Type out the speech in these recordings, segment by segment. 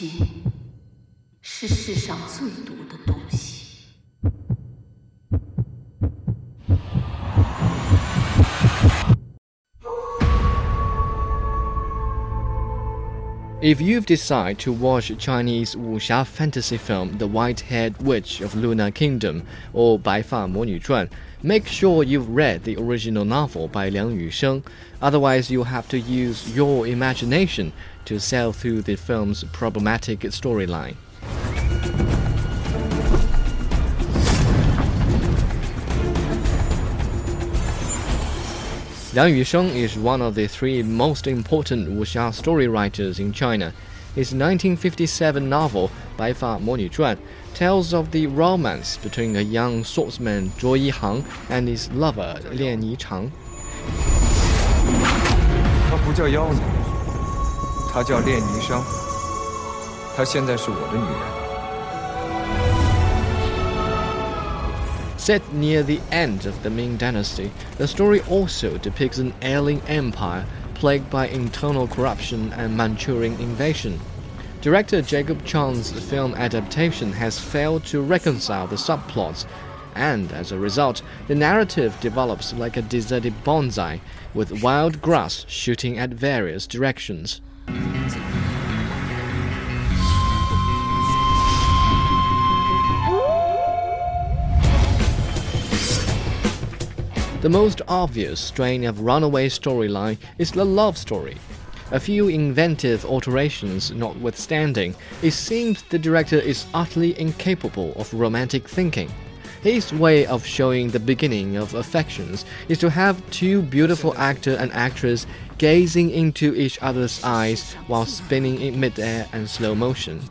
情是世上最毒的东西。If you've decided to watch Chinese wuxia fantasy film The White-Haired Witch of Lunar Kingdom or Bai Fa Mo Nu Chuan, make sure you've read the original novel by Liang Yusheng, otherwise you'll have to use your imagination to sail through the film's problematic storyline. Liang Yusheng is one of the three most important wuxia story writers in China. His 1957 novel Bai Fa Mo Nu Zhuan tells of the romance between a young swordsman Zhuo Yihang and his lover Lian Yichang. 她不叫妖女，她叫练霓裳。她现在是我的女人。 Set near the end of the Ming Dynasty, the story also depicts an ailing empire plagued by internal corruption and Manchurian invasion. Director Jacob Chang's film adaptation has failed to reconcile the subplots, and as a result, the narrative develops like a deserted bonsai, with wild grass shooting at various directions. The most obvious strain of runaway storyline is the love story. A few inventive alterations notwithstanding, it seems the director is utterly incapable of romantic thinking. His way of showing the beginning of affections is to have two beautiful actor and actress gazing into each other's eyes while spinning in midair and slow motion.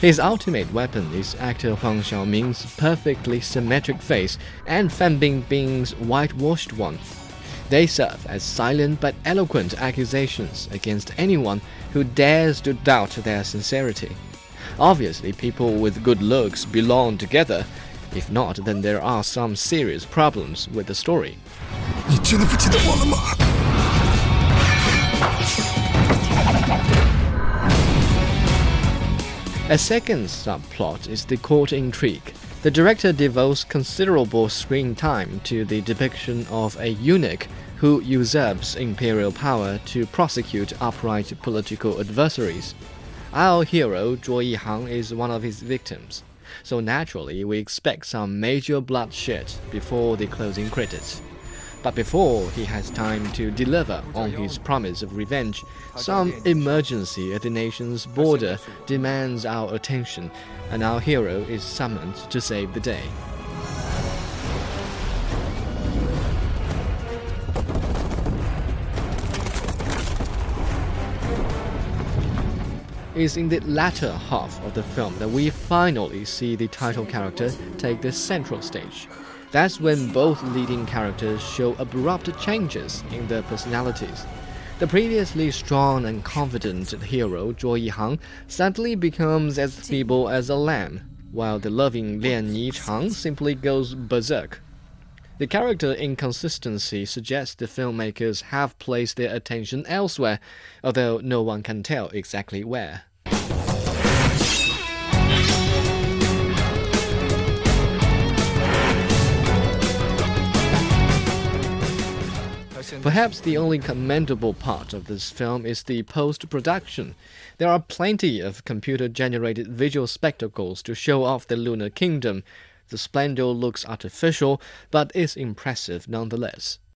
His ultimate weapon is actor Huang Xiaoming's perfectly symmetric face and Fan Bingbing's whitewashed one. They serve as silent but eloquent accusations against anyone who dares to doubt their sincerity. Obviously, people with good looks belong together, if not, then there are some serious problems with the story. A second subplot is the court intrigue. The director devotes considerable screen time to the depiction of a eunuch who usurps imperial power to prosecute upright political adversaries. Our hero, Zhuo Yihang, is one of his victims so naturally we expect some major bloodshed before the closing credits. But before he has time to deliver on his promise of revenge, some emergency at the nation's border demands our attention, and our hero is summoned to save the day. It's in the latter half of the film that we finally see the title character take the central stage. That's when both leading characters show abrupt changes in their personalities. The previously strong and confident hero Zhuo Yihang suddenly becomes as feeble as a lamb, while the loving Lian Yichang simply goes berserk. The character inconsistency suggests the filmmakers have placed their attention elsewhere, although no one can tell exactly where. Perhaps the only commendable part of this film is the post production. There are plenty of computer generated visual spectacles to show off the lunar kingdom, the splendor looks artificial, but is impressive nonetheless.